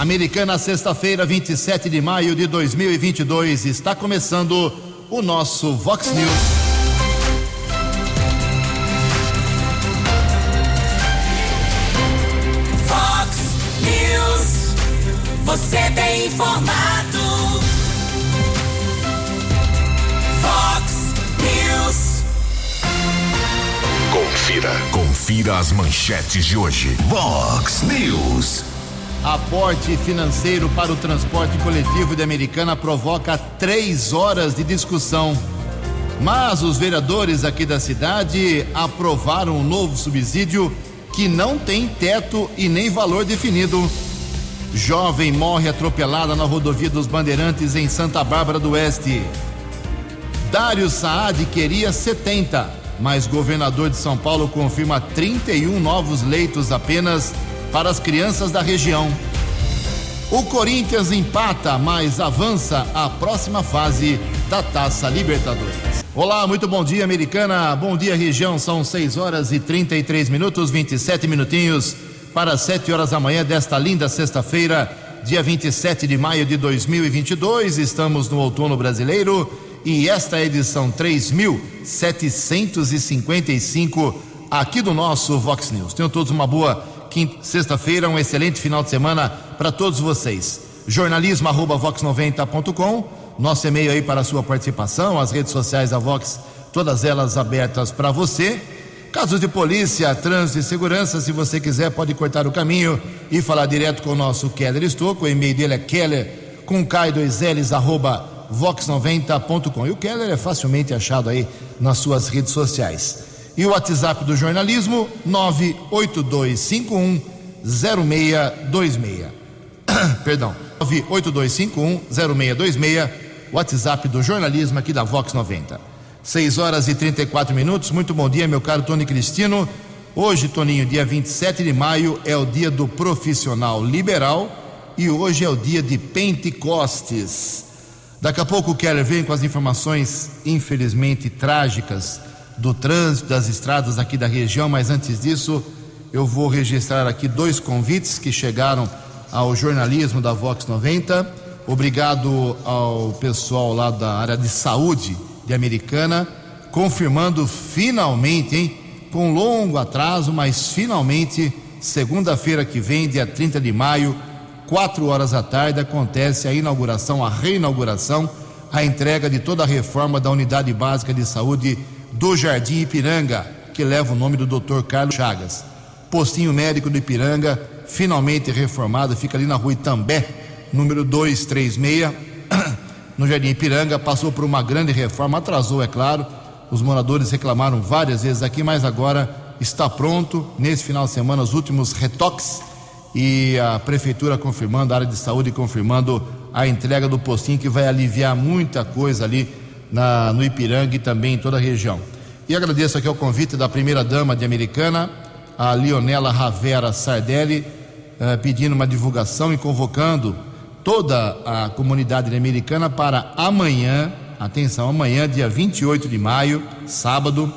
Americana, sexta-feira, 27 de maio de 2022. Está começando o nosso Vox News. Vox News. Você tem informado. Vox News. Confira. Confira as manchetes de hoje. Vox News. Aporte financeiro para o transporte coletivo de Americana provoca três horas de discussão. Mas os vereadores aqui da cidade aprovaram um novo subsídio que não tem teto e nem valor definido. Jovem morre atropelada na rodovia dos Bandeirantes em Santa Bárbara do Oeste. Dário Saad queria 70, mas governador de São Paulo confirma 31 novos leitos apenas para as crianças da região. O Corinthians empata, mas avança à próxima fase da Taça Libertadores. Olá, muito bom dia, americana. Bom dia, região. São 6 horas e 33 minutos, 27 minutinhos para 7 horas da manhã desta linda sexta-feira, dia 27 de maio de 2022. Estamos no outono brasileiro e esta é a edição 3755 aqui do nosso Vox News. Tenham todos uma boa sexta-feira, um excelente final de semana para todos vocês. Jornalismo arroba vox90.com, nosso e-mail aí para a sua participação, as redes sociais da Vox, todas elas abertas para você. Casos de polícia, trânsito e segurança, se você quiser, pode cortar o caminho e falar direto com o nosso Keller Estouco. O e-mail dele é keller com K2Ls arroba vox90.com. E o Keller é facilmente achado aí nas suas redes sociais. E o WhatsApp do jornalismo, 982510626. Perdão, 982510626, WhatsApp do jornalismo aqui da Vox 90. 6 horas e 34 minutos. Muito bom dia, meu caro Tony Cristino. Hoje, Toninho, dia 27 de maio, é o dia do profissional liberal e hoje é o dia de Pentecostes. Daqui a pouco o Keller vem com as informações, infelizmente, trágicas do trânsito das estradas aqui da região, mas antes disso, eu vou registrar aqui dois convites que chegaram ao jornalismo da Vox 90. Obrigado ao pessoal lá da área de saúde de Americana, confirmando finalmente, hein, com longo atraso, mas finalmente, segunda-feira que vem, dia 30 de maio, quatro horas da tarde, acontece a inauguração, a reinauguração, a entrega de toda a reforma da Unidade Básica de Saúde do Jardim Ipiranga, que leva o nome do Dr. Carlos Chagas. Postinho médico do Ipiranga, finalmente reformado, fica ali na rua Itambé, número 236, no Jardim Ipiranga. Passou por uma grande reforma, atrasou, é claro. Os moradores reclamaram várias vezes aqui, mas agora está pronto. Nesse final de semana, os últimos retoques e a prefeitura confirmando, a área de saúde confirmando a entrega do postinho que vai aliviar muita coisa ali na, no Ipiranga e também em toda a região. E agradeço aqui o convite da primeira-dama de Americana, a Leonela Ravera Sardelli, eh, pedindo uma divulgação e convocando toda a comunidade americana para amanhã, atenção, amanhã, dia 28 de maio, sábado,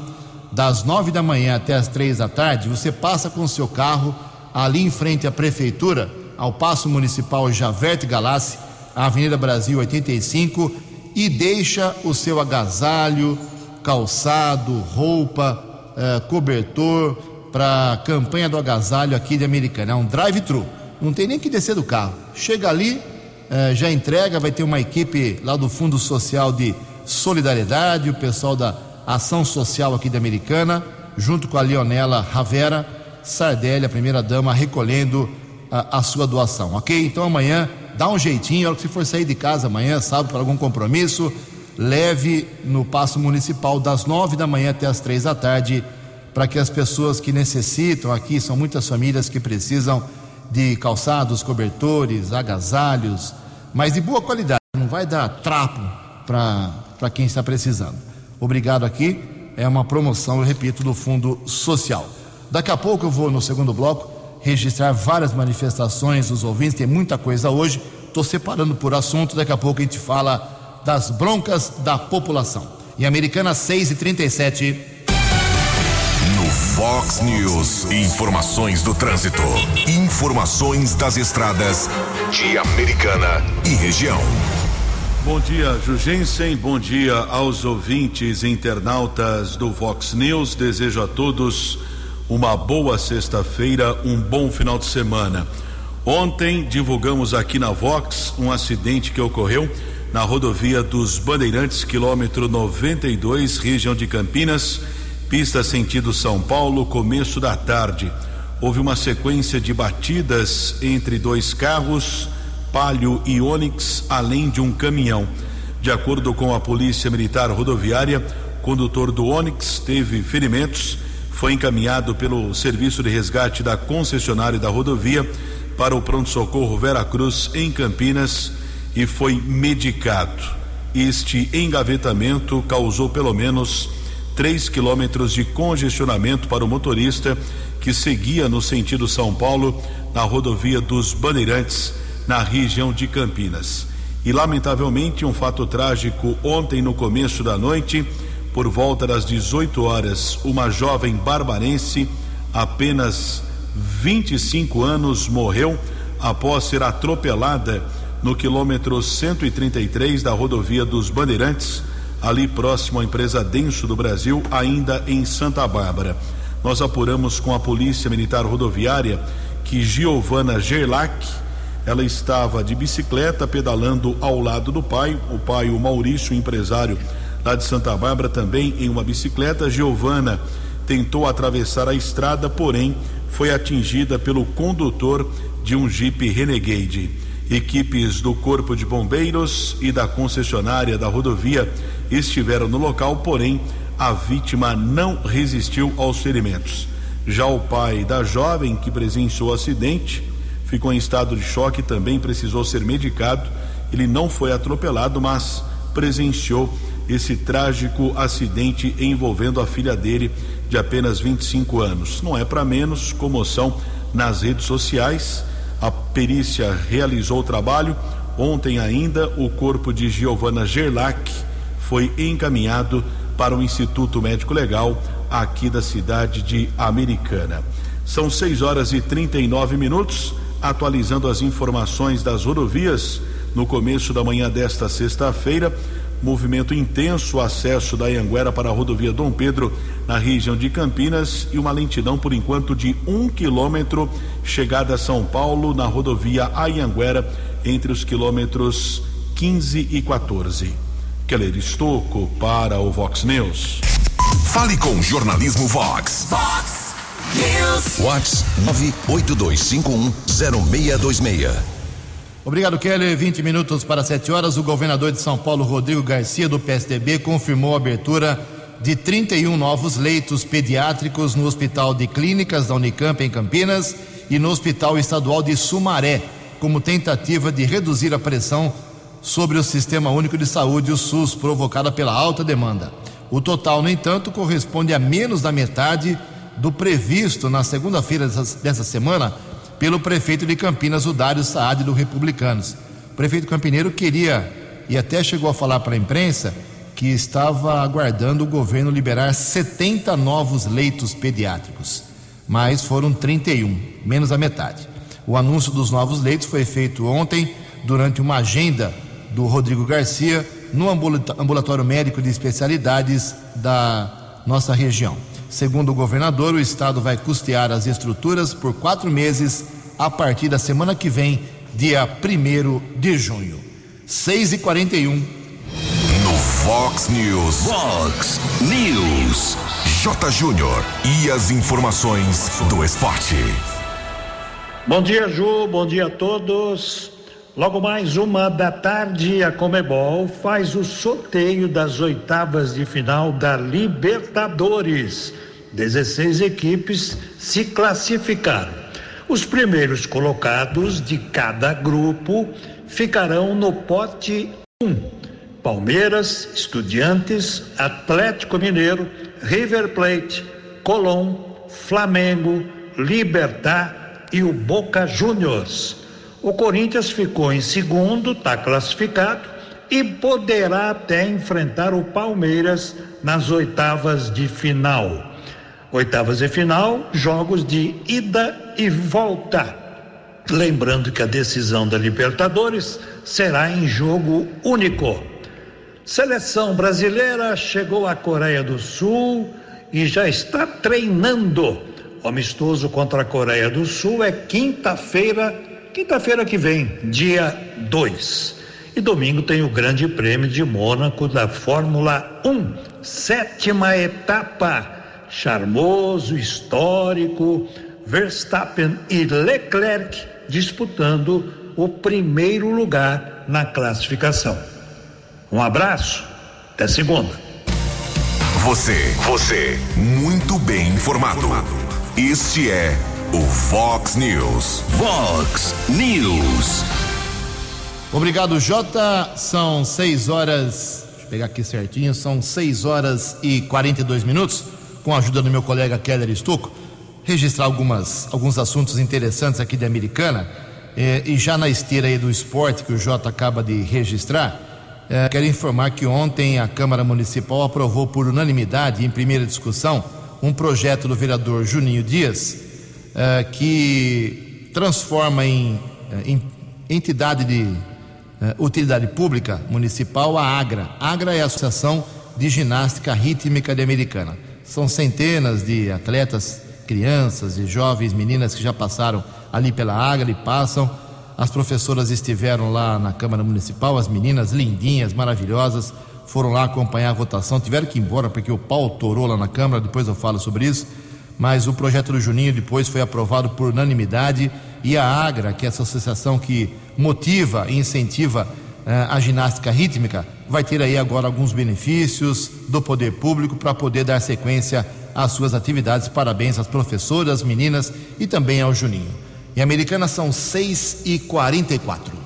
das nove da manhã até as três da tarde, você passa com o seu carro ali em frente à prefeitura, ao Paço Municipal Javerte Galassi, Avenida Brasil 85, e deixa o seu agasalho, calçado, roupa, eh, cobertor para a campanha do agasalho aqui de Americana. É um drive-thru, não tem nem que descer do carro. Chega ali, eh, já entrega, vai ter uma equipe lá do Fundo Social de Solidariedade, o pessoal da Ação Social aqui de Americana, junto com a Leonela Ravera Sardelli, a primeira dama, recolhendo a, a sua doação, ok? Então amanhã dá um jeitinho, hora que você for sair de casa amanhã, sábado, para algum compromisso, leve no passo municipal das nove da manhã até as três da tarde, para que as pessoas que necessitam aqui, são muitas famílias que precisam de calçados, cobertores, agasalhos, mas de boa qualidade, não vai dar trapo para quem está precisando. Obrigado aqui, é uma promoção, eu repito, do Fundo Social. Daqui a pouco eu vou no segundo bloco registrar várias manifestações dos ouvintes, tem muita coisa hoje. Estou separando por assunto, daqui a pouco a gente fala das broncas da população. Em Americana 6 e 37 No Fox News. Informações do trânsito. Informações das estradas de Americana e região. Bom dia, Jugensen. Bom dia aos ouvintes internautas do Fox News. Desejo a todos uma boa sexta-feira, um bom final de semana. Ontem divulgamos aqui na Vox um acidente que ocorreu na rodovia dos Bandeirantes, quilômetro 92, região de Campinas, pista sentido São Paulo, começo da tarde. Houve uma sequência de batidas entre dois carros, Palio e Onix, além de um caminhão. De acordo com a Polícia Militar Rodoviária, o condutor do Onix teve ferimentos, foi encaminhado pelo Serviço de Resgate da concessionária da rodovia para o pronto-socorro Vera Cruz em Campinas e foi medicado. Este engavetamento causou pelo menos 3 quilômetros de congestionamento para o motorista que seguia no sentido São Paulo na rodovia dos Bandeirantes, na região de Campinas. E lamentavelmente um fato trágico ontem no começo da noite, por volta das 18 horas, uma jovem barbarense, apenas 25 anos, morreu após ser atropelada no quilômetro 133 da rodovia dos Bandeirantes, ali próximo à empresa Denso do Brasil, ainda em Santa Bárbara. Nós apuramos com a Polícia Militar Rodoviária que Giovana Gerlach, ela estava de bicicleta pedalando ao lado do pai, o pai, o Maurício, empresário lá de Santa Bárbara, também em uma bicicleta. Giovana tentou atravessar a estrada, porém foi atingida pelo condutor de um Jeep Renegade. Equipes do Corpo de Bombeiros e da concessionária da rodovia estiveram no local, porém a vítima não resistiu aos ferimentos. Já o pai da jovem que presenciou o acidente ficou em estado de choque e também precisou ser medicado. Ele não foi atropelado, mas presenciou esse trágico acidente envolvendo a filha dele de apenas 25 anos. Não é para menos comoção nas redes sociais a perícia realizou o trabalho. Ontem ainda, o corpo de Giovana Gerlach foi encaminhado para o Instituto Médico Legal aqui da cidade de Americana. São 6 horas e 39 minutos, atualizando as informações das rodovias no começo da manhã desta sexta-feira movimento intenso, acesso da Anguera para a rodovia Dom Pedro, na região de Campinas, e uma lentidão por enquanto de um quilômetro, chegada a São Paulo, na rodovia Anhanguera, entre os quilômetros 15 e 14. Keller Estocco para o Vox News. Fale com o jornalismo Vox. Vox News. Vox 982510626. Obrigado, Keller. 20 minutos para 7 horas. O governador de São Paulo, Rodrigo Garcia, do PSDB, confirmou a abertura de 31 novos leitos pediátricos no Hospital de Clínicas da Unicamp, em Campinas, e no Hospital Estadual de Sumaré, como tentativa de reduzir a pressão sobre o Sistema Único de Saúde, o SUS, provocada pela alta demanda. O total, no entanto, corresponde a menos da metade do previsto na segunda-feira dessa semana pelo prefeito de Campinas, o Dário Saad, do Republicanos. O prefeito campineiro queria, e até chegou a falar para a imprensa, que estava aguardando o governo liberar 70 novos leitos pediátricos, mas foram 31, menos a metade. O anúncio dos novos leitos foi feito ontem, durante uma agenda do Rodrigo Garcia, no ambulatório médico de especialidades da nossa região. Segundo o governador, o estado vai custear as estruturas por quatro meses a partir da semana que vem, dia 1 de junho. 6 e 41 No Fox News. Fox News. J. Júnior. E as informações do esporte. Bom dia, Ju. Bom dia a todos. Logo mais uma da tarde, a Comebol faz o sorteio das oitavas de final da Libertadores. 16 equipes se classificaram. Os primeiros colocados de cada grupo ficarão no pote 1. Palmeiras, Estudiantes, Atlético Mineiro, River Plate, Colón, Flamengo, Libertar e o Boca Juniors. O Corinthians ficou em segundo, está classificado e poderá até enfrentar o Palmeiras nas oitavas de final. Oitavas de final, jogos de ida e volta. Lembrando que a decisão da Libertadores será em jogo único. Seleção brasileira chegou à Coreia do Sul e já está treinando. O amistoso contra a Coreia do Sul é quinta-feira, quinta-feira que vem, dia 2. E domingo tem o Grande Prêmio de Mônaco da Fórmula 1, sétima etapa charmoso, histórico, Verstappen e Leclerc disputando o primeiro lugar na classificação. Um abraço, até segunda. Você, você, muito bem informado. Este é o Fox News. Fox News. Obrigado, Jota. São 6 horas. Deixa eu pegar aqui certinho. São 6 horas e 42 minutos com a ajuda do meu colega Keller Stucco, registrar algumas, alguns assuntos interessantes aqui de Americana. Eh, e já na esteira aí do esporte que o Jota acaba de registrar, eh, quero informar que ontem a Câmara Municipal aprovou por unanimidade, em primeira discussão, um projeto do vereador Juninho Dias, eh, que transforma em, em entidade de utilidade pública municipal a AGRA. AGRA é a Associação de Ginástica Rítmica de Americana. São centenas de atletas, crianças e jovens meninas que já passaram ali pela Agra e passam. As professoras estiveram lá na Câmara Municipal, as meninas lindinhas, maravilhosas, foram lá acompanhar a votação, tiveram que ir embora porque o pau torou lá na Câmara, depois eu falo sobre isso. Mas o projeto do Juninho depois foi aprovado por unanimidade e a Agra, que é essa associação que motiva e incentiva a ginástica rítmica, vai ter aí agora alguns benefícios do poder público para poder dar sequência às suas atividades. Parabéns às professoras, meninas e também ao Juninho. Em Americana são 6 e 44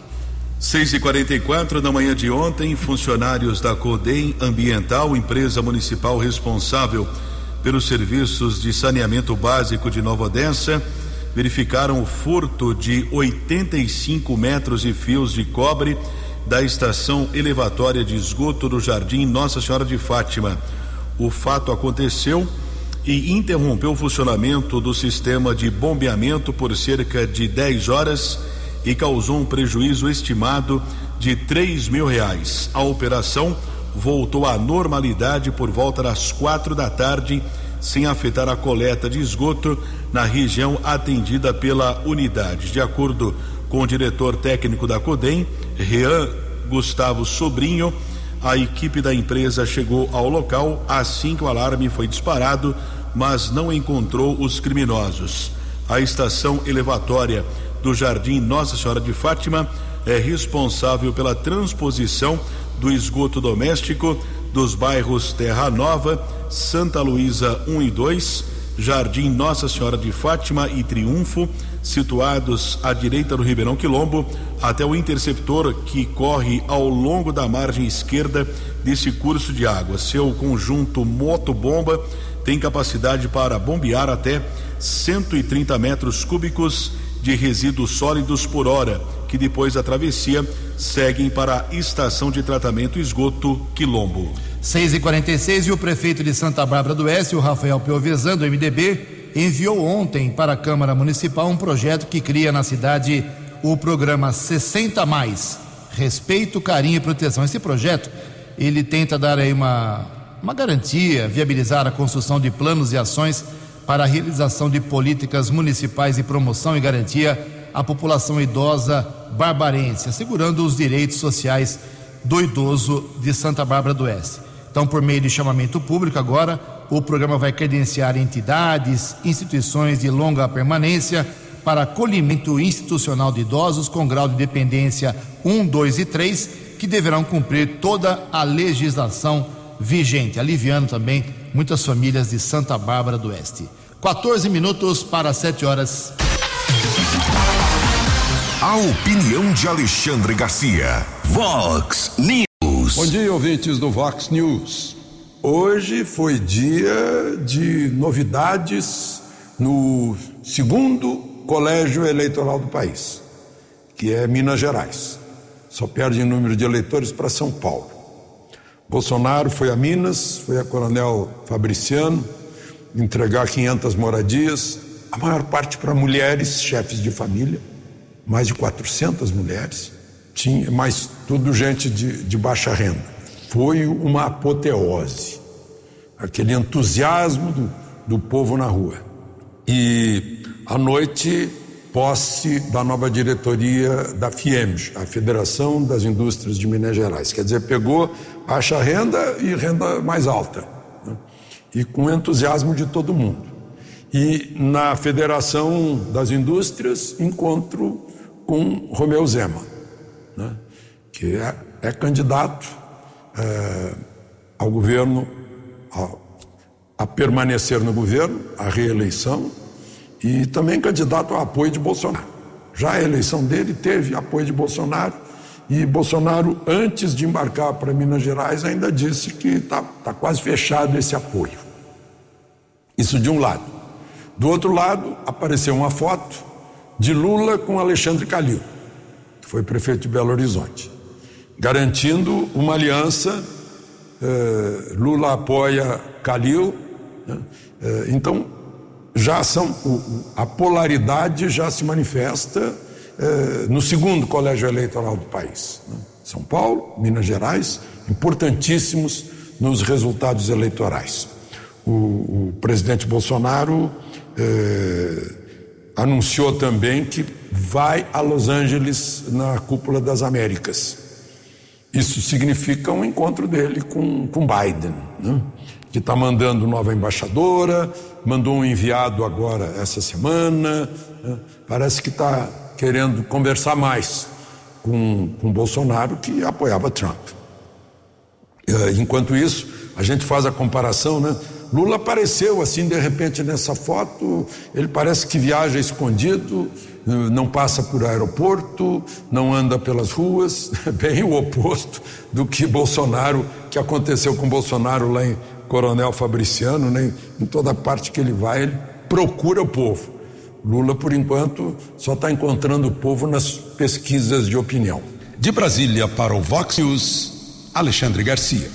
6 e 44 da manhã de ontem, funcionários da CODEM Ambiental, empresa municipal responsável pelos serviços de saneamento básico de Nova Odessa, verificaram o furto de 85 metros de fios de cobre da estação elevatória de esgoto do Jardim Nossa Senhora de Fátima. O fato aconteceu e interrompeu o funcionamento do sistema de bombeamento por cerca de 10 horas e causou um prejuízo estimado de 3 mil reais. A operação voltou à normalidade por volta das quatro da tarde, sem afetar a coleta de esgoto na região atendida pela unidade. De acordo com o diretor técnico da CODEM, Rian Gustavo Sobrinho. A equipe da empresa chegou ao local assim que o alarme foi disparado, mas não encontrou os criminosos. A estação elevatória do Jardim Nossa Senhora de Fátima é responsável pela transposição do esgoto doméstico dos bairros Terra Nova, Santa Luísa 1 e 2, Jardim Nossa Senhora de Fátima e Triunfo, situados à direita do Ribeirão Quilombo, até o interceptor que corre ao longo da margem esquerda desse curso de água. Seu conjunto motobomba tem capacidade para bombear até 130 metros cúbicos de resíduos sólidos por hora, que depois da travessia seguem para a estação de tratamento esgoto Quilombo. 6 e 46 e o prefeito de Santa Bárbara do Oeste, o Rafael Piovesan, do MDB, enviou ontem para a Câmara Municipal um projeto que cria na cidade o programa 60 mais, respeito, carinho e proteção. Esse projeto, ele tenta dar aí uma, uma garantia, viabilizar a construção de planos e ações para a realização de políticas municipais de promoção e garantia à população idosa barbarense, assegurando os direitos sociais do idoso de Santa Bárbara do Oeste. Então, por meio de chamamento público, agora o programa vai credenciar entidades, instituições de longa permanência para acolhimento institucional de idosos com grau de dependência 1, 2 e 3, que deverão cumprir toda a legislação vigente, aliviando também muitas famílias de Santa Bárbara do Oeste. 14 minutos para 7 horas. A opinião de Alexandre Garcia. Vox News. Bom dia, ouvintes do Vox News. Hoje foi dia de novidades no segundo colégio eleitoral do país, que é Minas Gerais. Só perde em número de eleitores para São Paulo. Bolsonaro foi a Minas, foi a Coronel Fabriciano, entregar 500 moradias, a maior parte para mulheres, chefes de família, mais de 400 mulheres, tinha, mas tudo gente de, de baixa renda. Foi uma apoteose, aquele entusiasmo do, do povo na rua. E à noite, posse da nova diretoria da FIEMG, a Federação das Indústrias de Minas Gerais. Quer dizer, pegou baixa renda e renda mais alta. Né? E com entusiasmo de todo mundo. E na Federação das Indústrias, encontro com Romeu Zema, né? que é, é candidato é, ao governo, a, a permanecer no governo, a reeleição, e também candidato ao apoio de Bolsonaro. Já a eleição dele teve apoio de Bolsonaro, e Bolsonaro, antes de embarcar para Minas Gerais, ainda disse que está tá quase fechado esse apoio. Isso de um lado. Do outro lado, apareceu uma foto de Lula com Alexandre Calil, foi prefeito de Belo Horizonte, garantindo uma aliança. Eh, Lula apoia Calil. Né? Eh, então, já são a polaridade já se manifesta eh, no segundo colégio eleitoral do país. Né? São Paulo, Minas Gerais, importantíssimos nos resultados eleitorais. O, o presidente Bolsonaro eh, anunciou também que vai a Los Angeles na Cúpula das Américas. Isso significa um encontro dele com, com Biden, né? que está mandando nova embaixadora, mandou um enviado agora essa semana. Né? Parece que está querendo conversar mais com, com Bolsonaro, que apoiava Trump. Eh, enquanto isso, a gente faz a comparação, né? Lula apareceu assim de repente nessa foto, ele parece que viaja escondido, não passa por aeroporto, não anda pelas ruas, bem o oposto do que Bolsonaro, que aconteceu com Bolsonaro lá em Coronel Fabriciano, né? em toda parte que ele vai, ele procura o povo. Lula, por enquanto, só está encontrando o povo nas pesquisas de opinião. De Brasília para o Vox News, Alexandre Garcia.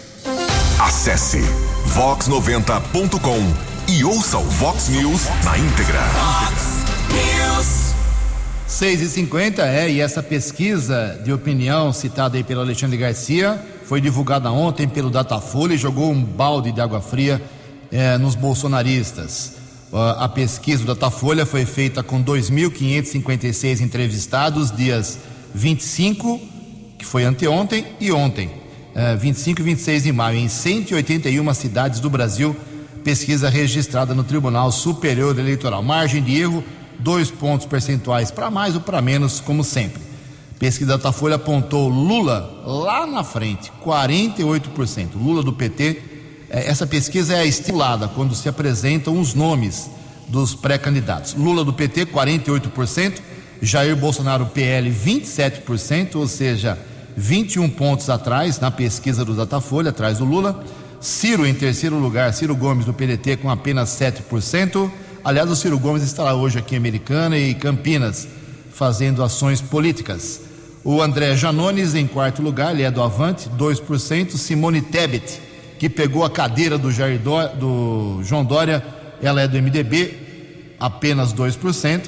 Acesse vox90.com e ouça o Vox News na íntegra. Vox News. 6 e 50 é, e essa pesquisa de opinião citada aí pelo Alexandre Garcia foi divulgada ontem pelo Datafolha e jogou um balde de água fria é, nos bolsonaristas. A pesquisa do Datafolha foi feita com 2.556 entrevistados, dias 25, que foi anteontem, e ontem, 25 e 26 de maio, em 181 cidades do Brasil. Pesquisa registrada no Tribunal Superior Eleitoral. Margem de erro, dois pontos percentuais para mais ou para menos, como sempre. Pesquisa Datafolha apontou Lula lá na frente, 48%. Lula do PT é, essa pesquisa é estimulada quando se apresentam os nomes dos pré-candidatos. Lula do PT, 48%, Jair Bolsonaro, PL, 27%, ou seja, 21 pontos atrás na pesquisa do Datafolha, atrás do Lula. Ciro em terceiro lugar, Ciro Gomes do PDT com apenas 7%. Aliás, o Ciro Gomes estará hoje aqui em Americana e Campinas fazendo ações políticas. O André Janones em quarto lugar, ele é do Avante, 2%. Simone Tebet que pegou a cadeira do, Jair Dó, do João Dória, ela é do MDB, apenas 2%.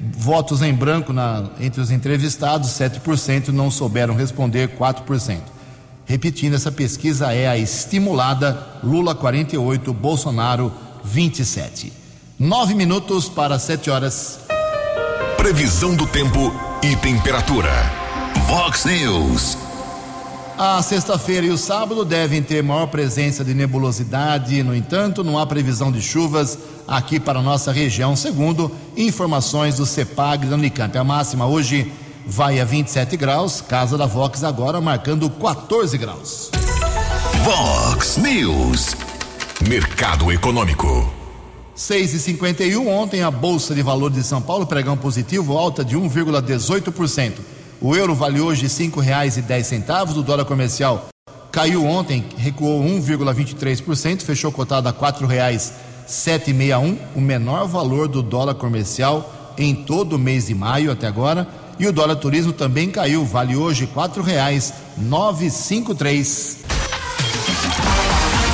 Votos em branco na, entre os entrevistados, 7%, não souberam responder, 4%. Repetindo, essa pesquisa é a estimulada Lula 48, Bolsonaro 27. Nove minutos para sete horas. Previsão do tempo e temperatura. Vox News. A sexta-feira e o sábado devem ter maior presença de nebulosidade, no entanto, não há previsão de chuvas aqui para a nossa região, segundo informações do CEPAG da Unicamp. A máxima hoje vai a 27 graus, Casa da Vox agora marcando 14 graus. Vox News, Mercado Econômico. 6 e 51 ontem a Bolsa de Valores de São Paulo pregão positivo, alta de 1,18%. O euro vale hoje dez centavos. O dólar comercial caiu ontem, recuou 1,23%, fechou cotado a sete um, o menor valor do dólar comercial em todo o mês de maio até agora. E o dólar turismo também caiu, vale hoje cinco três.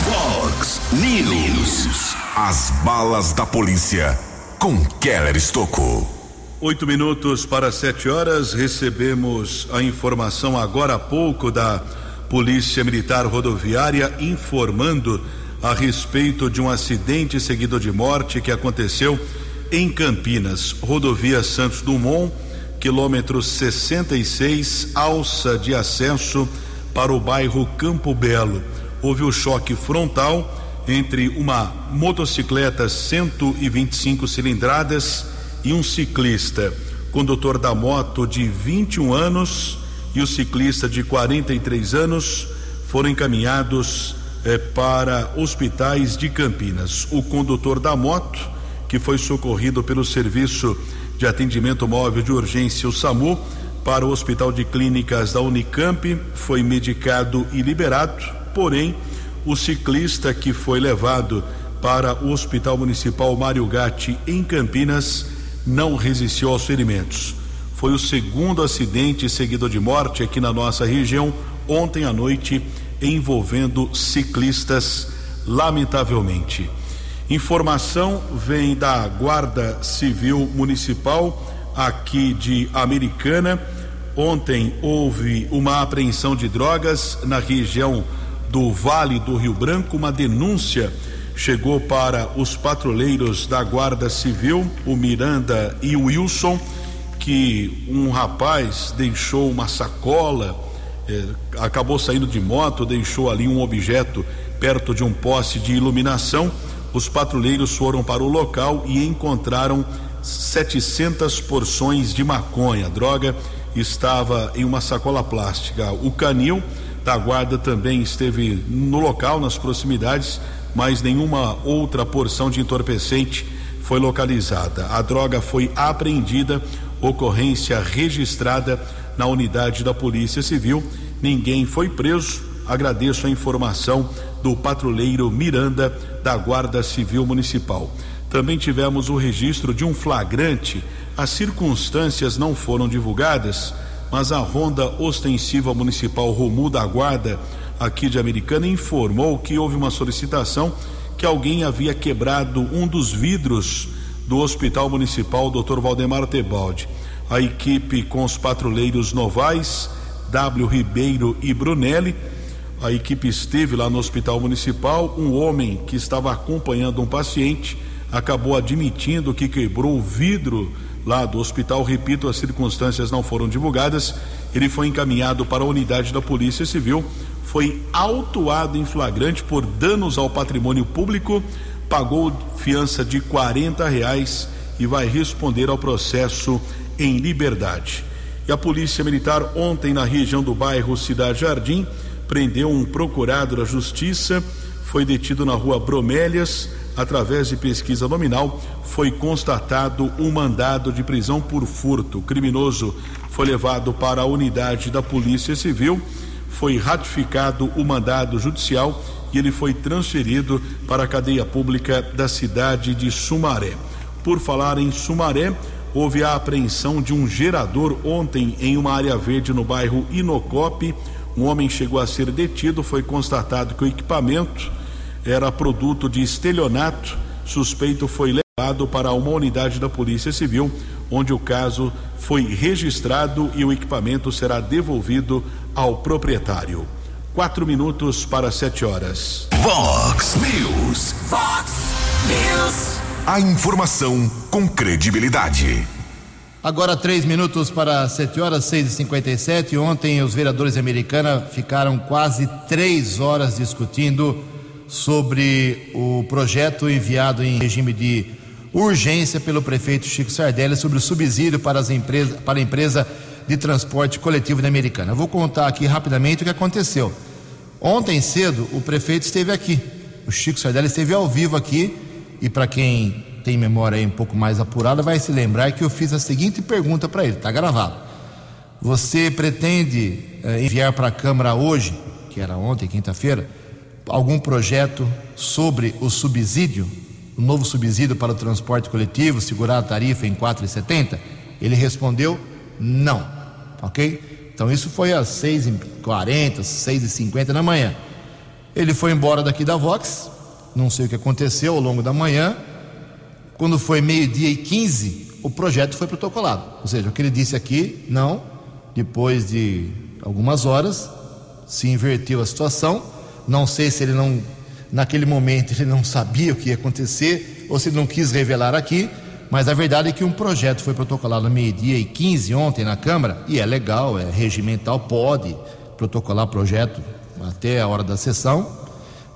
Fox News. As balas da polícia com Keller Estocou. Oito minutos para sete horas, recebemos a informação agora há pouco da Polícia Militar Rodoviária informando a respeito de um acidente seguido de morte que aconteceu em Campinas, rodovia Santos Dumont, quilômetro 66, alça de acesso para o bairro Campo Belo. Houve o um choque frontal entre uma motocicleta 125 cilindradas e um ciclista. Condutor da moto de 21 anos e o ciclista de 43 anos foram encaminhados eh, para hospitais de Campinas. O condutor da moto, que foi socorrido pelo Serviço de Atendimento Móvel de Urgência, o SAMU, para o Hospital de Clínicas da Unicamp, foi medicado e liberado, porém o ciclista que foi levado para o Hospital Municipal Mário Gatti em Campinas não resistiu aos ferimentos. Foi o segundo acidente seguido de morte aqui na nossa região ontem à noite envolvendo ciclistas, lamentavelmente. Informação vem da Guarda Civil Municipal aqui de Americana. Ontem houve uma apreensão de drogas na região do Vale do Rio Branco, uma denúncia chegou para os patrulheiros da Guarda Civil, o Miranda e o Wilson, que um rapaz deixou uma sacola, eh, acabou saindo de moto, deixou ali um objeto perto de um poste de iluminação. Os patrulheiros foram para o local e encontraram 700 porções de maconha. A droga estava em uma sacola plástica. O canil da guarda também esteve no local, nas proximidades, mas nenhuma outra porção de entorpecente foi localizada. A droga foi apreendida, ocorrência registrada na unidade da Polícia Civil. Ninguém foi preso. Agradeço a informação do patrulheiro Miranda da Guarda Civil Municipal. Também tivemos o registro de um flagrante. As circunstâncias não foram divulgadas mas a Ronda Ostensiva Municipal Romu da Guarda, aqui de Americana, informou que houve uma solicitação que alguém havia quebrado um dos vidros do Hospital Municipal Dr. Valdemar Tebaldi. A equipe com os patrulheiros Novais, W. Ribeiro e Brunelli, a equipe esteve lá no Hospital Municipal. Um homem que estava acompanhando um paciente acabou admitindo que quebrou o vidro lá do hospital. Repito, as circunstâncias não foram divulgadas. Ele foi encaminhado para a unidade da Polícia Civil, foi autuado em flagrante por danos ao patrimônio público, pagou fiança de 40 reais e vai responder ao processo em liberdade. E a Polícia Militar, ontem, na região do bairro Cidade Jardim, prendeu um procurado da Justiça, foi detido na rua Bromélias através de pesquisa nominal, foi constatado um mandado de prisão por furto. O criminoso foi levado para a unidade da Polícia Civil, foi ratificado o mandado judicial e ele foi transferido para a cadeia pública da cidade de Sumaré. Por falar em Sumaré, houve a apreensão de um gerador ontem em uma área verde no bairro Inocope. Um homem chegou a ser detido, foi constatado que o equipamento era produto de estelionato. Suspeito foi levado para uma unidade da Polícia Civil, onde o caso foi registrado e o equipamento será devolvido ao proprietário. Quatro minutos para sete horas. Vox News. Fox News. A informação com credibilidade. Agora três minutos para sete horas, seis e cinquenta e sete. Ontem os vereadores americanos ficaram quase três horas discutindo sobre o projeto enviado em regime de urgência pelo prefeito Chico Sardelli sobre o subsídio para, as empresas, para a empresa de transporte coletivo da Americana. Eu vou contar aqui rapidamente o que aconteceu. Ontem cedo, o prefeito esteve aqui, o Chico Sardelli esteve ao vivo aqui, e para quem tem memória aí um pouco mais apurada, vai se lembrar que eu fiz a seguinte pergunta para ele, está gravado. Você pretende eh, enviar para a Câmara hoje, que era ontem, quinta-feira, algum projeto sobre o subsídio, o novo subsídio para o transporte coletivo, segurar a tarifa em 4,70? Ele respondeu não, ok? Então isso foi às 6h40, 6h50 da manhã. Ele foi embora daqui da Vox, Não sei o que aconteceu ao longo da manhã. Quando foi meio-dia e 15, o projeto foi protocolado. Ou seja, o que ele disse aqui, não. Depois de algumas horas, se inverteu a situação. Não sei se ele não, naquele momento, ele não sabia o que ia acontecer ou se não quis revelar aqui. Mas a verdade é que um projeto foi protocolado meio-dia e 15 ontem na Câmara, e é legal, é regimental, pode protocolar projeto até a hora da sessão,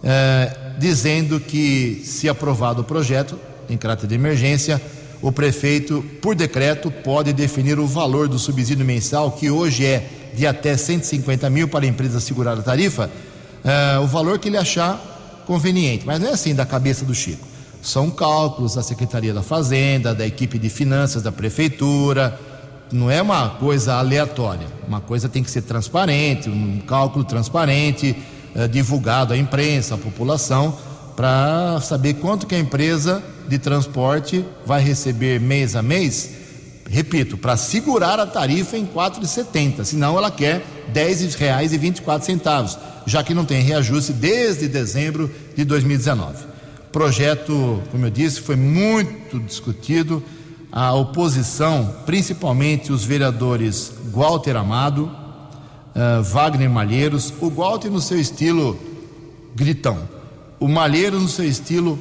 é, dizendo que, se aprovado o projeto, em caráter de emergência, o prefeito, por decreto, pode definir o valor do subsídio mensal, que hoje é de até 150 mil para a empresa segurar a tarifa, é, o valor que ele achar conveniente. Mas não é assim da cabeça do Chico. São cálculos da Secretaria da Fazenda, da equipe de finanças da prefeitura. Não é uma coisa aleatória. Uma coisa tem que ser transparente, um cálculo transparente, é, divulgado à imprensa, à população, para saber quanto que a empresa de transporte vai receber mês a mês repito, para segurar a tarifa em R$ 4,70, senão ela quer R$ 10,24, já que não tem reajuste desde dezembro de 2019. O projeto, como eu disse, foi muito discutido. A oposição, principalmente os vereadores Walter Amado, uh, Wagner Malheiros, o Walter no seu estilo gritão, o Malheiros no seu estilo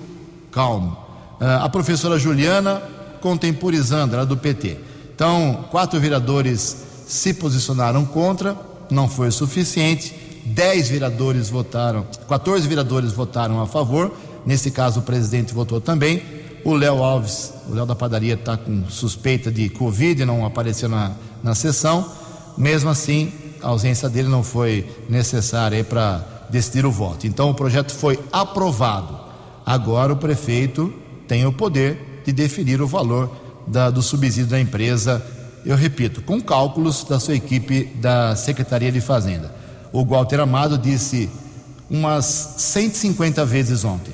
calmo, uh, a professora Juliana contemporizando, era do PT. Então, quatro vereadores se posicionaram contra, não foi suficiente. Dez vereadores votaram, 14 vereadores votaram a favor. Nesse caso, o presidente votou também. O Léo Alves, o Léo da padaria, está com suspeita de Covid, não apareceu na, na sessão. Mesmo assim, a ausência dele não foi necessária para decidir o voto. Então, o projeto foi aprovado. Agora, o prefeito tem o poder de definir o valor da, do subsídio da empresa, eu repito, com cálculos da sua equipe da Secretaria de Fazenda. O Walter Amado disse umas 150 vezes ontem.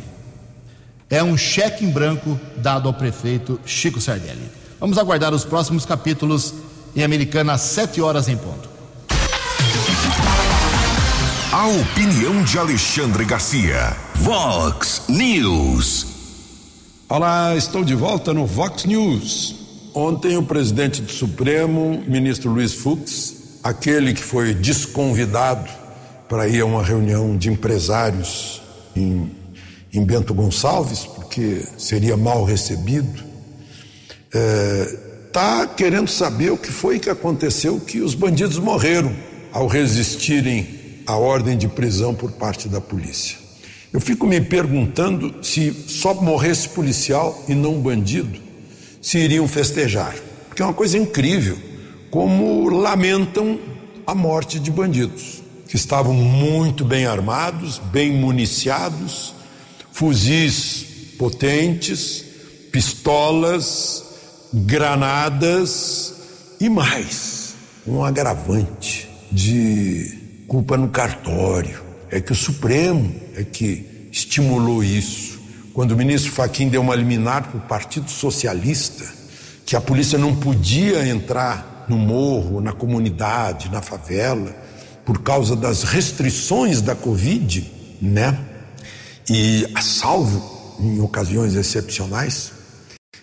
É um cheque em branco dado ao prefeito Chico Sardelli. Vamos aguardar os próximos capítulos em Americana às 7 horas em ponto. A opinião de Alexandre Garcia. Vox News. Olá, estou de volta no Vox News. Ontem o presidente do Supremo, ministro Luiz Fux, aquele que foi desconvidado para ir a uma reunião de empresários em, em Bento Gonçalves, porque seria mal recebido, está é, querendo saber o que foi que aconteceu que os bandidos morreram ao resistirem à ordem de prisão por parte da polícia. Eu fico me perguntando se só morresse policial e não bandido, se iriam festejar. Porque é uma coisa incrível como lamentam a morte de bandidos, que estavam muito bem armados, bem municiados, fuzis potentes, pistolas, granadas e mais um agravante de culpa no cartório é que o Supremo que estimulou isso. Quando o ministro Faquim deu uma liminar para o Partido Socialista, que a polícia não podia entrar no morro, na comunidade, na favela, por causa das restrições da Covid, né? E a salvo em ocasiões excepcionais,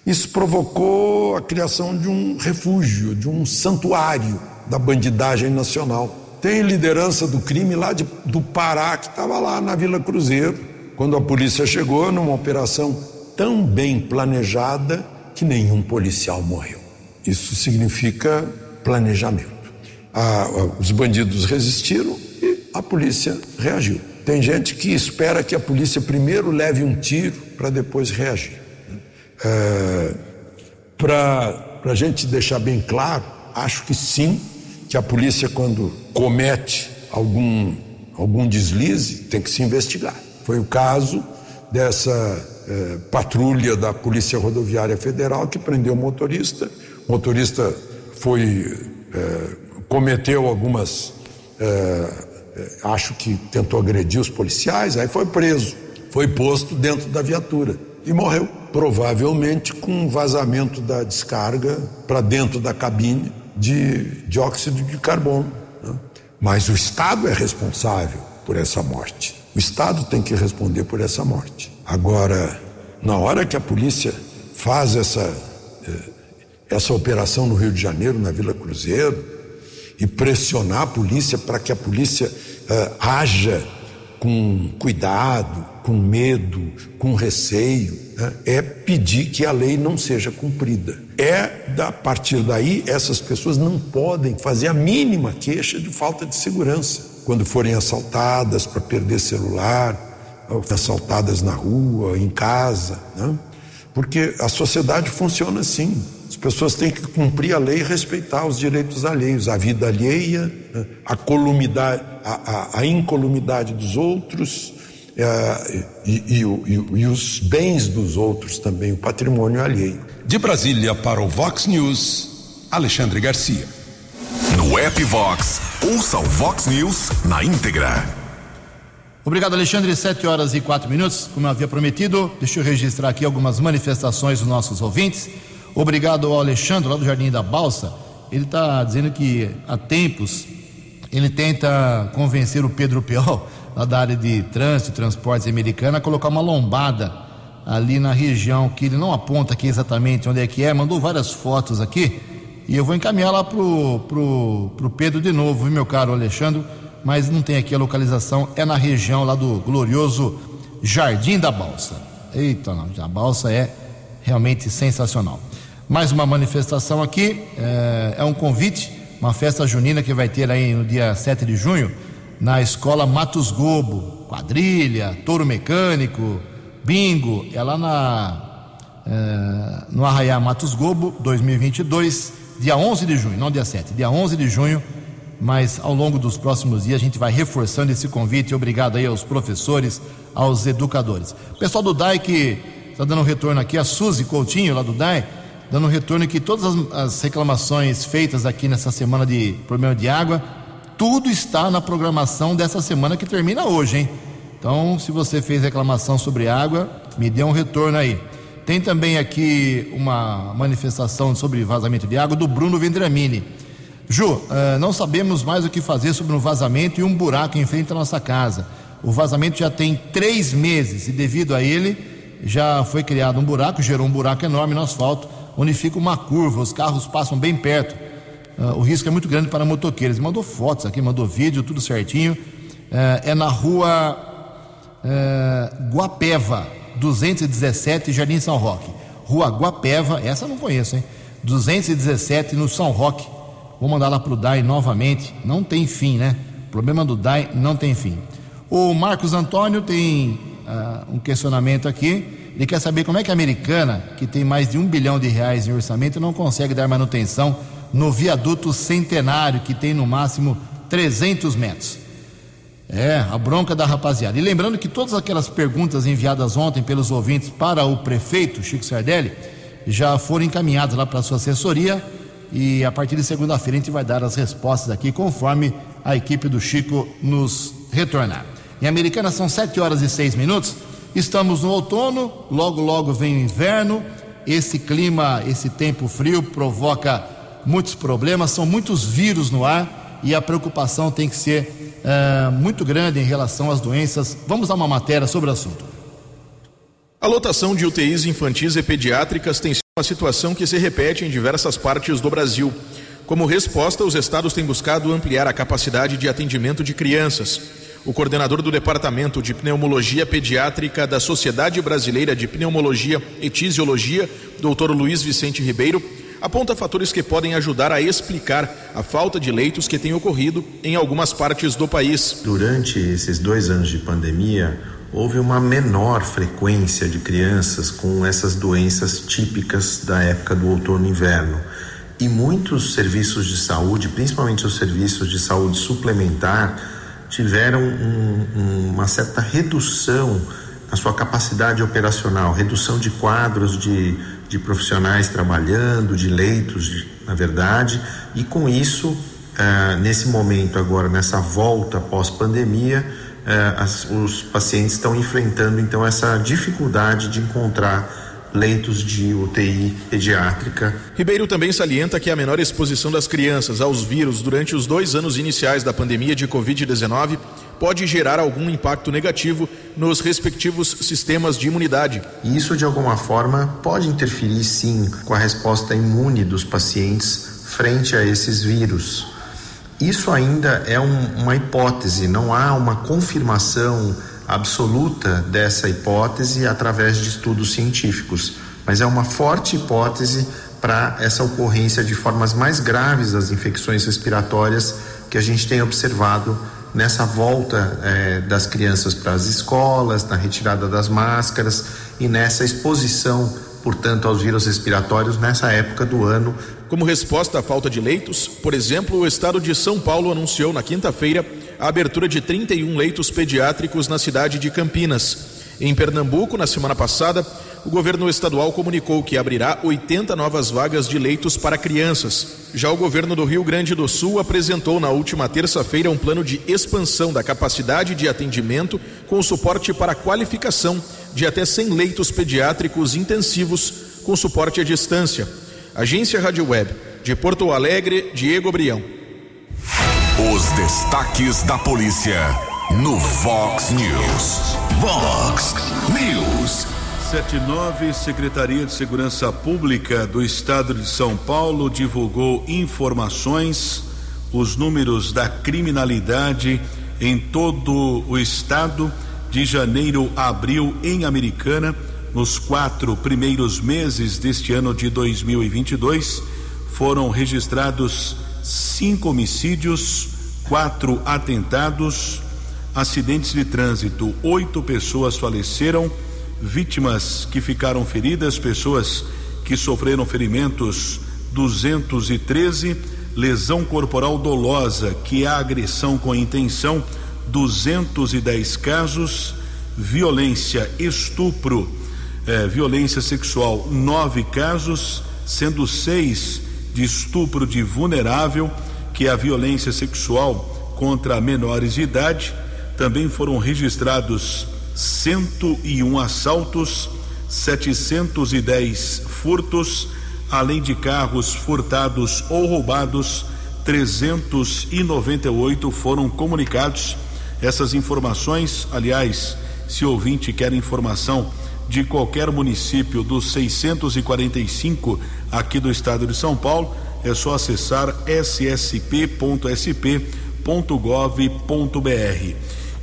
isso provocou a criação de um refúgio, de um santuário da bandidagem nacional. Tem liderança do crime lá de, do Pará, que estava lá na Vila Cruzeiro, quando a polícia chegou numa operação tão bem planejada que nenhum policial morreu. Isso significa planejamento. os bandidos resistiram e a polícia reagiu. Tem gente que espera que a polícia primeiro leve um tiro para depois reagir. É, para a gente deixar bem claro, acho que sim, que a polícia, quando comete algum, algum deslize, tem que se investigar. Foi o caso dessa eh, patrulha da Polícia Rodoviária Federal que prendeu o motorista. O motorista foi, eh, cometeu algumas, eh, acho que tentou agredir os policiais, aí foi preso, foi posto dentro da viatura e morreu, provavelmente com um vazamento da descarga para dentro da cabine de dióxido de carbono. Mas o Estado é responsável por essa morte. O Estado tem que responder por essa morte. Agora, na hora que a polícia faz essa, eh, essa operação no Rio de Janeiro, na Vila Cruzeiro, e pressionar a polícia para que a polícia uh, haja com cuidado, com medo, com receio, né? é pedir que a lei não seja cumprida. É, a partir daí, essas pessoas não podem fazer a mínima queixa de falta de segurança. Quando forem assaltadas para perder celular, assaltadas na rua, em casa, né? porque a sociedade funciona assim. As pessoas têm que cumprir a lei e respeitar os direitos alheios, a vida alheia, né? a, columidade, a, a, a incolumidade dos outros é, e, e, e, e os bens dos outros também, o patrimônio alheio. De Brasília para o Vox News, Alexandre Garcia. No app Vox, ouça o Vox News na íntegra. Obrigado, Alexandre. Sete horas e quatro minutos. Como eu havia prometido, deixa eu registrar aqui algumas manifestações dos nossos ouvintes. Obrigado ao Alexandre, lá do Jardim da Balsa. Ele está dizendo que há tempos ele tenta convencer o Pedro Piol, lá da área de trânsito transportes americana, a colocar uma lombada ali na região que ele não aponta aqui exatamente onde é que é, mandou várias fotos aqui e eu vou encaminhar lá pro, pro, pro Pedro de novo, viu, meu caro Alexandre? Mas não tem aqui a localização, é na região lá do glorioso Jardim da Balsa. Eita, não, a balsa é realmente sensacional. Mais uma manifestação aqui, é, é um convite, uma festa junina que vai ter aí no dia 7 de junho, na escola Matos Gobo. Quadrilha, touro mecânico, bingo, é lá na, é, no Arraiá Matos Gobo 2022, dia 11 de junho, não dia 7, dia 11 de junho. Mas ao longo dos próximos dias a gente vai reforçando esse convite. Obrigado aí aos professores, aos educadores. Pessoal do DAI que está dando um retorno aqui, a Suzy Coutinho, lá do DAI, dando um retorno que todas as, as reclamações feitas aqui nessa semana de problema de água, tudo está na programação dessa semana que termina hoje, hein? Então, se você fez reclamação sobre água, me dê um retorno aí. Tem também aqui uma manifestação sobre vazamento de água do Bruno Vendramini. Ju, uh, não sabemos mais o que fazer sobre um vazamento e um buraco em frente à nossa casa. O vazamento já tem três meses e, devido a ele, já foi criado um buraco, gerou um buraco enorme no asfalto onde fica uma curva, os carros passam bem perto. Uh, o risco é muito grande para motoqueiros. Mandou fotos aqui, mandou vídeo, tudo certinho. Uh, é na rua uh, Guapeva, 217, Jardim São Roque. Rua Guapeva, essa eu não conheço, hein? 217 no São Roque. Vou mandar lá para o DAI novamente. Não tem fim, né? O problema do DAI não tem fim. O Marcos Antônio tem um questionamento aqui. Ele quer saber como é que a americana, que tem mais de um bilhão de reais em orçamento, não consegue dar manutenção no viaduto centenário, que tem no máximo 300 metros. É, a bronca da rapaziada. E lembrando que todas aquelas perguntas enviadas ontem pelos ouvintes para o prefeito Chico Sardelli já foram encaminhadas lá para a sua assessoria e a partir de segunda-feira a gente vai dar as respostas aqui conforme a equipe do Chico nos retornar. Em Americana são 7 horas e 6 minutos. Estamos no outono, logo, logo vem o inverno. Esse clima, esse tempo frio provoca muitos problemas, são muitos vírus no ar e a preocupação tem que ser uh, muito grande em relação às doenças. Vamos a uma matéria sobre o assunto. A lotação de UTIs infantis e pediátricas tem sido uma situação que se repete em diversas partes do Brasil. Como resposta, os estados têm buscado ampliar a capacidade de atendimento de crianças. O coordenador do Departamento de Pneumologia Pediátrica da Sociedade Brasileira de Pneumologia e Tisiologia, Dr. Luiz Vicente Ribeiro, aponta fatores que podem ajudar a explicar a falta de leitos que tem ocorrido em algumas partes do país. Durante esses dois anos de pandemia, houve uma menor frequência de crianças com essas doenças típicas da época do outono e inverno. E muitos serviços de saúde, principalmente os serviços de saúde suplementar, tiveram um, um, uma certa redução na sua capacidade operacional, redução de quadros de, de profissionais trabalhando, de leitos, na verdade, e com isso, uh, nesse momento agora, nessa volta pós-pandemia, uh, os pacientes estão enfrentando então essa dificuldade de encontrar leitos de UTI pediátrica. Ribeiro também salienta que a menor exposição das crianças aos vírus durante os dois anos iniciais da pandemia de Covid-19 pode gerar algum impacto negativo nos respectivos sistemas de imunidade. E isso, de alguma forma, pode interferir sim com a resposta imune dos pacientes frente a esses vírus. Isso ainda é um, uma hipótese, não há uma confirmação absoluta dessa hipótese através de estudos científicos, mas é uma forte hipótese para essa ocorrência de formas mais graves das infecções respiratórias que a gente tem observado nessa volta eh, das crianças para as escolas, na retirada das máscaras e nessa exposição, portanto, aos vírus respiratórios nessa época do ano. Como resposta à falta de leitos, por exemplo, o estado de São Paulo anunciou na quinta-feira a abertura de 31 leitos pediátricos na cidade de Campinas. Em Pernambuco, na semana passada, o governo estadual comunicou que abrirá 80 novas vagas de leitos para crianças. Já o governo do Rio Grande do Sul apresentou na última terça-feira um plano de expansão da capacidade de atendimento com suporte para qualificação de até 100 leitos pediátricos intensivos com suporte à distância. Agência Rádio Web de Porto Alegre, Diego Brião. Os destaques da polícia no Vox News. Vox News. 79, Secretaria de Segurança Pública do Estado de São Paulo divulgou informações, os números da criminalidade em todo o estado de janeiro a abril em Americana, nos quatro primeiros meses deste ano de 2022, foram registrados cinco homicídios, quatro atentados, acidentes de trânsito, oito pessoas faleceram, vítimas que ficaram feridas, pessoas que sofreram ferimentos, 213, lesão corporal dolosa, que é agressão com intenção, 210 casos, violência, estupro, eh, violência sexual, nove casos, sendo seis de estupro de vulnerável, que é a violência sexual contra menores de idade. Também foram registrados 101 assaltos, 710 furtos, além de carros furtados ou roubados, 398 foram comunicados. Essas informações, aliás, se ouvinte quer informação de qualquer município dos 645 aqui do estado de São Paulo, é só acessar ssp.sp.gov.br.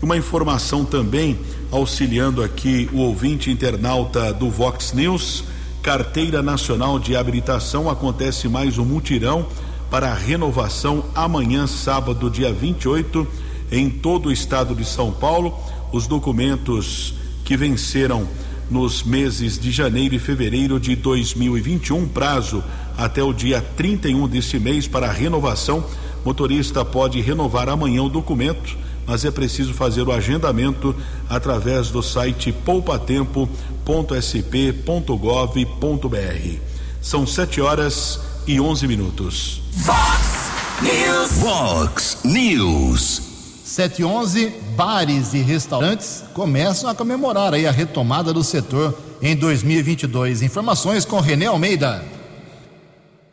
Uma informação também auxiliando aqui o ouvinte internauta do Vox News, Carteira Nacional de Habilitação acontece mais um mutirão para renovação amanhã, sábado, dia 28, em todo o estado de São Paulo. Os documentos que venceram nos meses de janeiro e fevereiro de 2021, prazo até o dia 31 deste mês para renovação. Motorista pode renovar amanhã o documento, mas é preciso fazer o agendamento através do site poupatempo.sp.gov.br. São 7 horas e 11 minutos. Fox News. Vox News. 711, bares e restaurantes começam a comemorar aí a retomada do setor em 2022. Informações com Renê Almeida.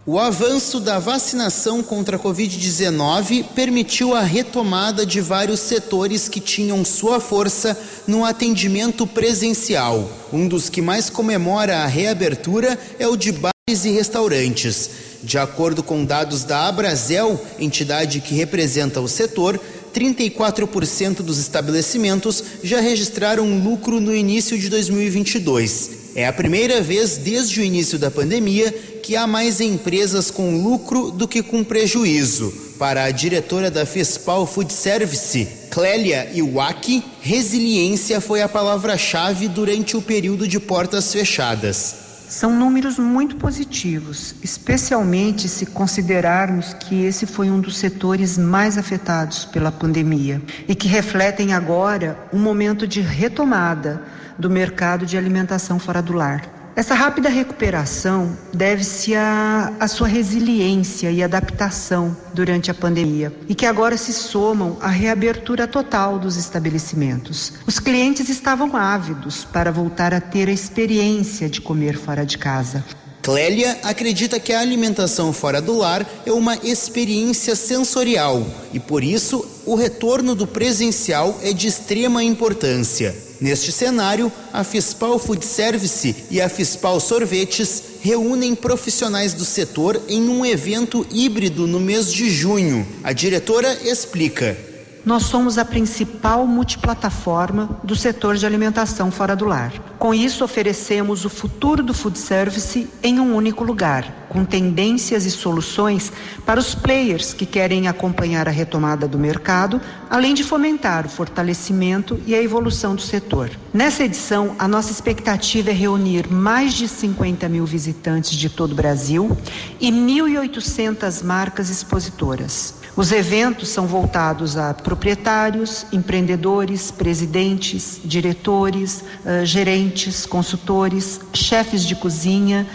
O avanço da vacinação contra a Covid-19 permitiu a retomada de vários setores que tinham sua força no atendimento presencial. Um dos que mais comemora a reabertura é o de bares e restaurantes. De acordo com dados da Abrazel, entidade que representa o setor, 34% dos estabelecimentos já registraram lucro no início de 2022. É a primeira vez desde o início da pandemia que há mais empresas com lucro do que com prejuízo. Para a diretora da Fespal Food Service, Clélia Iwaki, resiliência foi a palavra-chave durante o período de portas fechadas. São números muito positivos, especialmente se considerarmos que esse foi um dos setores mais afetados pela pandemia e que refletem agora um momento de retomada do mercado de alimentação fora do lar. Essa rápida recuperação deve-se à, sua resiliência e adaptação durante a pandemia e que agora se somam à reabertura total dos estabelecimentos. Os clientes estavam ávidos para voltar a ter a experiência de comer fora de casa. Clélia acredita que a alimentação fora do lar é uma experiência sensorial e, por isso, o retorno do presencial é de extrema importância. Neste cenário, a Fispal Food Service e a Fispal Sorvetes reúnem profissionais do setor em um evento híbrido no mês de junho. A diretora explica. Nós somos a principal multiplataforma do setor de alimentação fora do lar. Com isso, oferecemos o futuro do food service em um único lugar, com tendências e soluções para os players que querem acompanhar a retomada do mercado, além de fomentar o fortalecimento e a evolução do setor. Nessa edição, a nossa expectativa é reunir mais de 50 mil visitantes de todo o Brasil e 1.800 marcas expositoras. Os eventos são voltados a proprietários, empreendedores, presidentes, diretores, uh, gerentes, consultores, chefes de cozinha.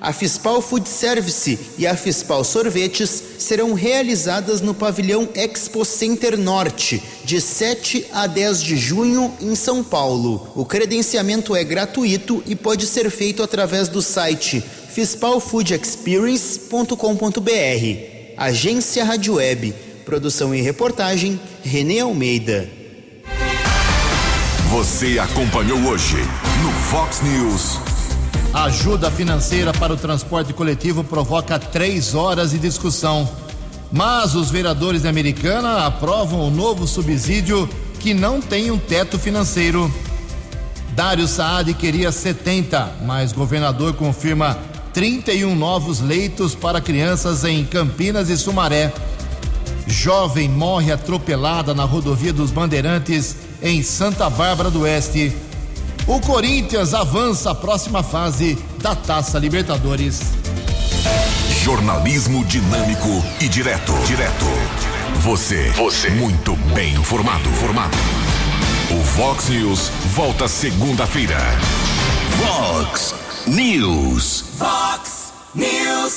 A Fispal Food Service e a Fispal Sorvetes serão realizadas no pavilhão Expo Center Norte, de 7 a 10 de junho, em São Paulo. O credenciamento é gratuito e pode ser feito através do site fispalfoodexperience.com.br. Agência Rádio Web. Produção e reportagem, Renê Almeida. Você acompanhou hoje no Fox News. Ajuda financeira para o transporte coletivo provoca três horas de discussão. Mas os vereadores da Americana aprovam o um novo subsídio que não tem um teto financeiro. Dário Saad queria 70, mas governador confirma 31 novos leitos para crianças em Campinas e Sumaré. Jovem morre atropelada na rodovia dos Bandeirantes em Santa Bárbara do Oeste. O Corinthians avança à próxima fase da Taça Libertadores. Jornalismo dinâmico e direto. Direto. Você. Você. Muito bem informado. Formado. O Vox News volta segunda-feira. Vox News. Fox News.